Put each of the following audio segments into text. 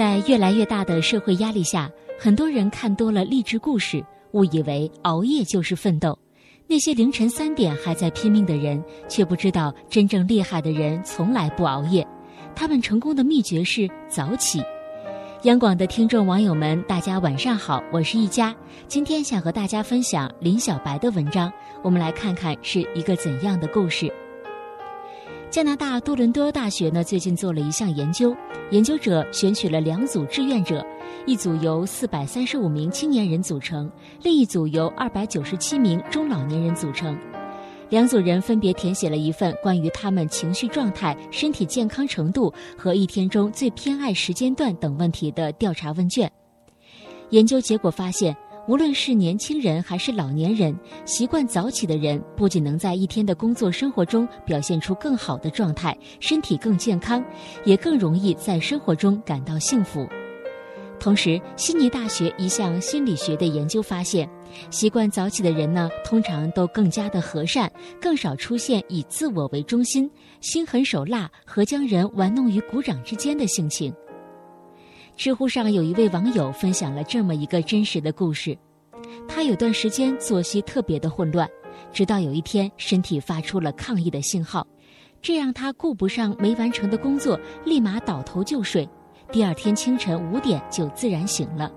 在越来越大的社会压力下，很多人看多了励志故事，误以为熬夜就是奋斗。那些凌晨三点还在拼命的人，却不知道真正厉害的人从来不熬夜。他们成功的秘诀是早起。央广的听众网友们，大家晚上好，我是一佳。今天想和大家分享林小白的文章，我们来看看是一个怎样的故事。加拿大多伦多大学呢，最近做了一项研究，研究者选取了两组志愿者，一组由四百三十五名青年人组成，另一组由二百九十七名中老年人组成。两组人分别填写了一份关于他们情绪状态、身体健康程度和一天中最偏爱时间段等问题的调查问卷。研究结果发现。无论是年轻人还是老年人，习惯早起的人不仅能在一天的工作生活中表现出更好的状态，身体更健康，也更容易在生活中感到幸福。同时，悉尼大学一项心理学的研究发现，习惯早起的人呢，通常都更加的和善，更少出现以自我为中心、心狠手辣和将人玩弄于股掌之间的性情。知乎上有一位网友分享了这么一个真实的故事：他有段时间作息特别的混乱，直到有一天身体发出了抗议的信号，这让他顾不上没完成的工作，立马倒头就睡。第二天清晨五点就自然醒了。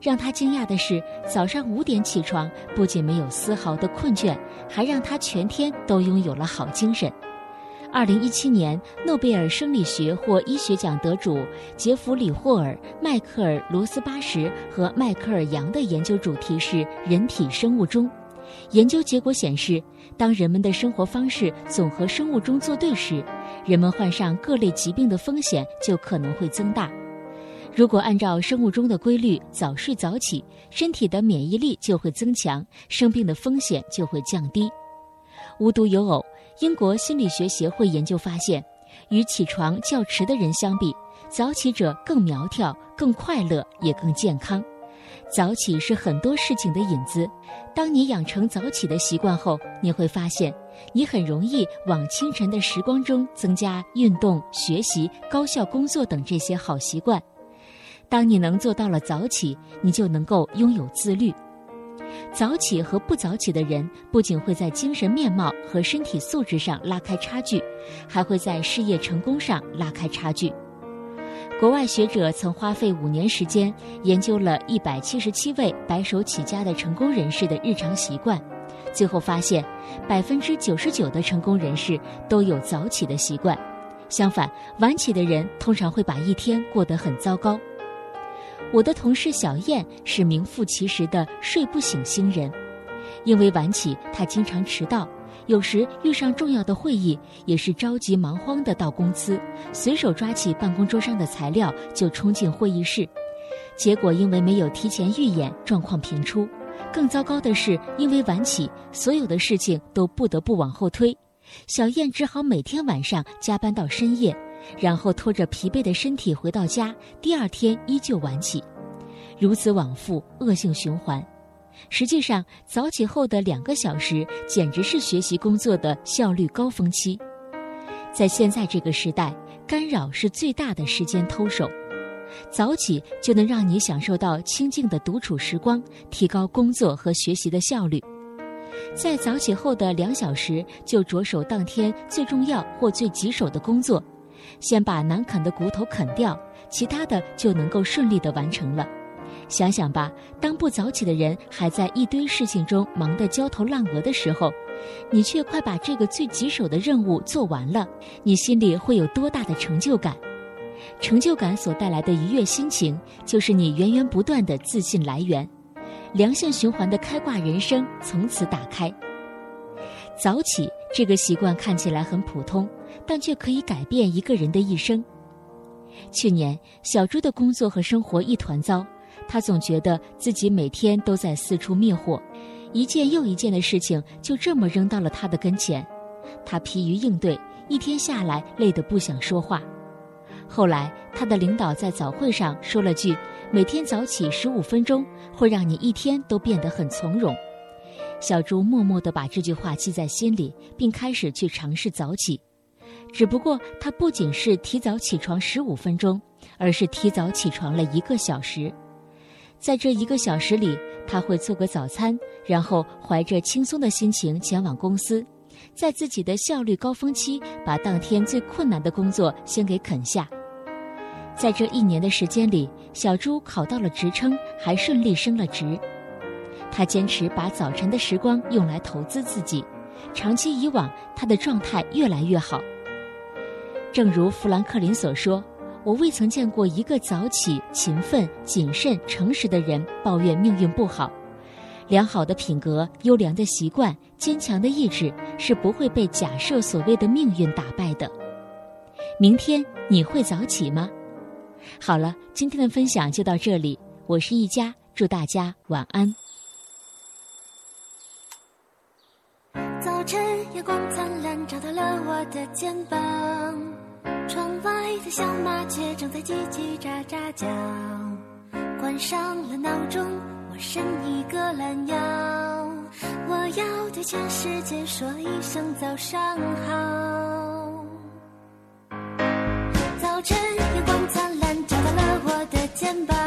让他惊讶的是，早上五点起床不仅没有丝毫的困倦，还让他全天都拥有了好精神。二零一七年诺贝尔生理学或医学奖得主杰弗里·霍尔、迈克尔·罗斯巴什和迈克尔·杨的研究主题是“人体生物钟”。研究结果显示，当人们的生活方式总和生物钟作对时，人们患上各类疾病的风险就可能会增大。如果按照生物钟的规律早睡早起，身体的免疫力就会增强，生病的风险就会降低。无独有偶。英国心理学协会研究发现，与起床较迟的人相比，早起者更苗条、更快乐，也更健康。早起是很多事情的引子。当你养成早起的习惯后，你会发现，你很容易往清晨的时光中增加运动、学习、高效工作等这些好习惯。当你能做到了早起，你就能够拥有自律。早起和不早起的人，不仅会在精神面貌和身体素质上拉开差距，还会在事业成功上拉开差距。国外学者曾花费五年时间研究了一百七十七位白手起家的成功人士的日常习惯，最后发现，百分之九十九的成功人士都有早起的习惯，相反，晚起的人通常会把一天过得很糟糕。我的同事小燕是名副其实的睡不醒星人，因为晚起，她经常迟到，有时遇上重要的会议，也是着急忙慌的到公司，随手抓起办公桌上的材料就冲进会议室，结果因为没有提前预演，状况频出。更糟糕的是，因为晚起，所有的事情都不得不往后推，小燕只好每天晚上加班到深夜。然后拖着疲惫的身体回到家，第二天依旧晚起，如此往复，恶性循环。实际上，早起后的两个小时简直是学习工作的效率高峰期。在现在这个时代，干扰是最大的时间偷手。早起就能让你享受到清静的独处时光，提高工作和学习的效率。在早起后的两小时，就着手当天最重要或最棘手的工作。先把难啃的骨头啃掉，其他的就能够顺利的完成了。想想吧，当不早起的人还在一堆事情中忙得焦头烂额的时候，你却快把这个最棘手的任务做完了，你心里会有多大的成就感？成就感所带来的愉悦心情，就是你源源不断的自信来源，良性循环的开挂人生从此打开。早起这个习惯看起来很普通。但却可以改变一个人的一生。去年，小猪的工作和生活一团糟，他总觉得自己每天都在四处灭火，一件又一件的事情就这么扔到了他的跟前，他疲于应对，一天下来累得不想说话。后来，他的领导在早会上说了句：“每天早起十五分钟，会让你一天都变得很从容。”小猪默默地把这句话记在心里，并开始去尝试早起。只不过，他不仅是提早起床十五分钟，而是提早起床了一个小时。在这一个小时里，他会做个早餐，然后怀着轻松的心情前往公司，在自己的效率高峰期，把当天最困难的工作先给啃下。在这一年的时间里，小猪考到了职称，还顺利升了职。他坚持把早晨的时光用来投资自己，长期以往，他的状态越来越好。正如富兰克林所说。我未曾见过一个早起、勤奋、谨慎、诚实的人抱怨命运不好。良好的品格、优良的习惯、坚强的意志是不会被假设所谓的命运打败的。明天你会早起吗？好了，今天的分享就到这里。我是一佳，祝大家晚安。早晨，阳光灿烂，照到了我的肩膀。窗外的小麻雀正在叽叽喳喳叫，关上了闹钟，我伸一个懒腰，我要对全世界说一声早上好。早晨，阳光灿烂，照到了我的肩膀。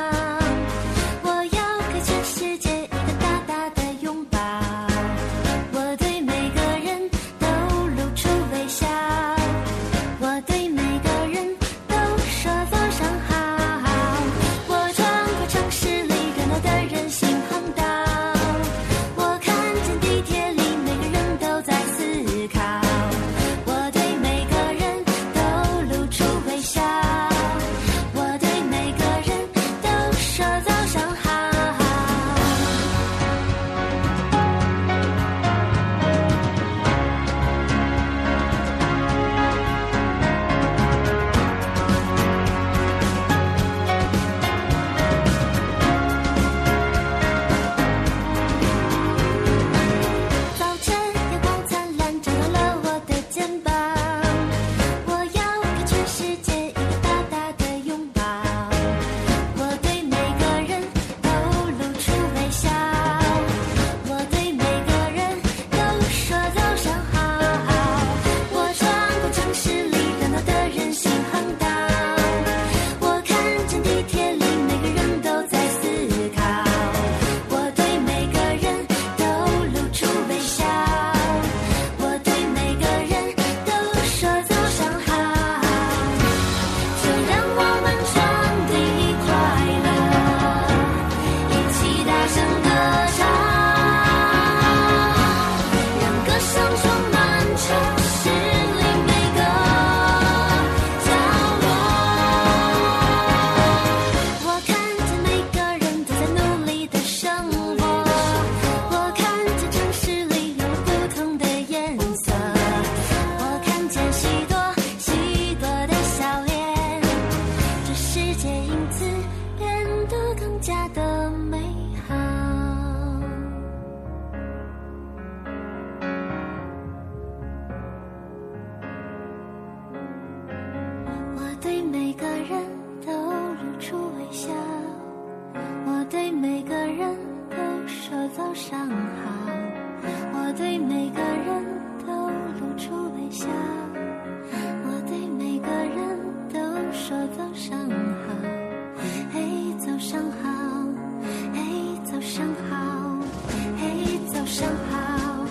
上好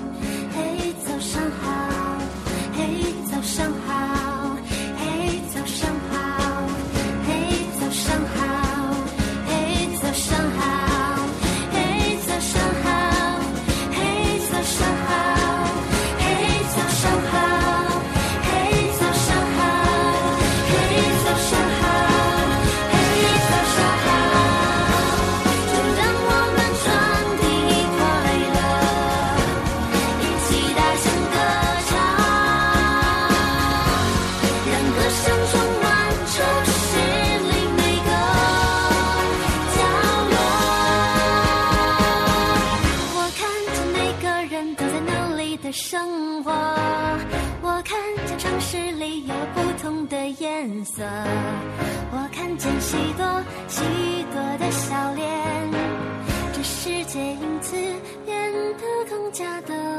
嘿早上好嘿早上好。色，我看见许多许多的笑脸，这世界因此变得更加的。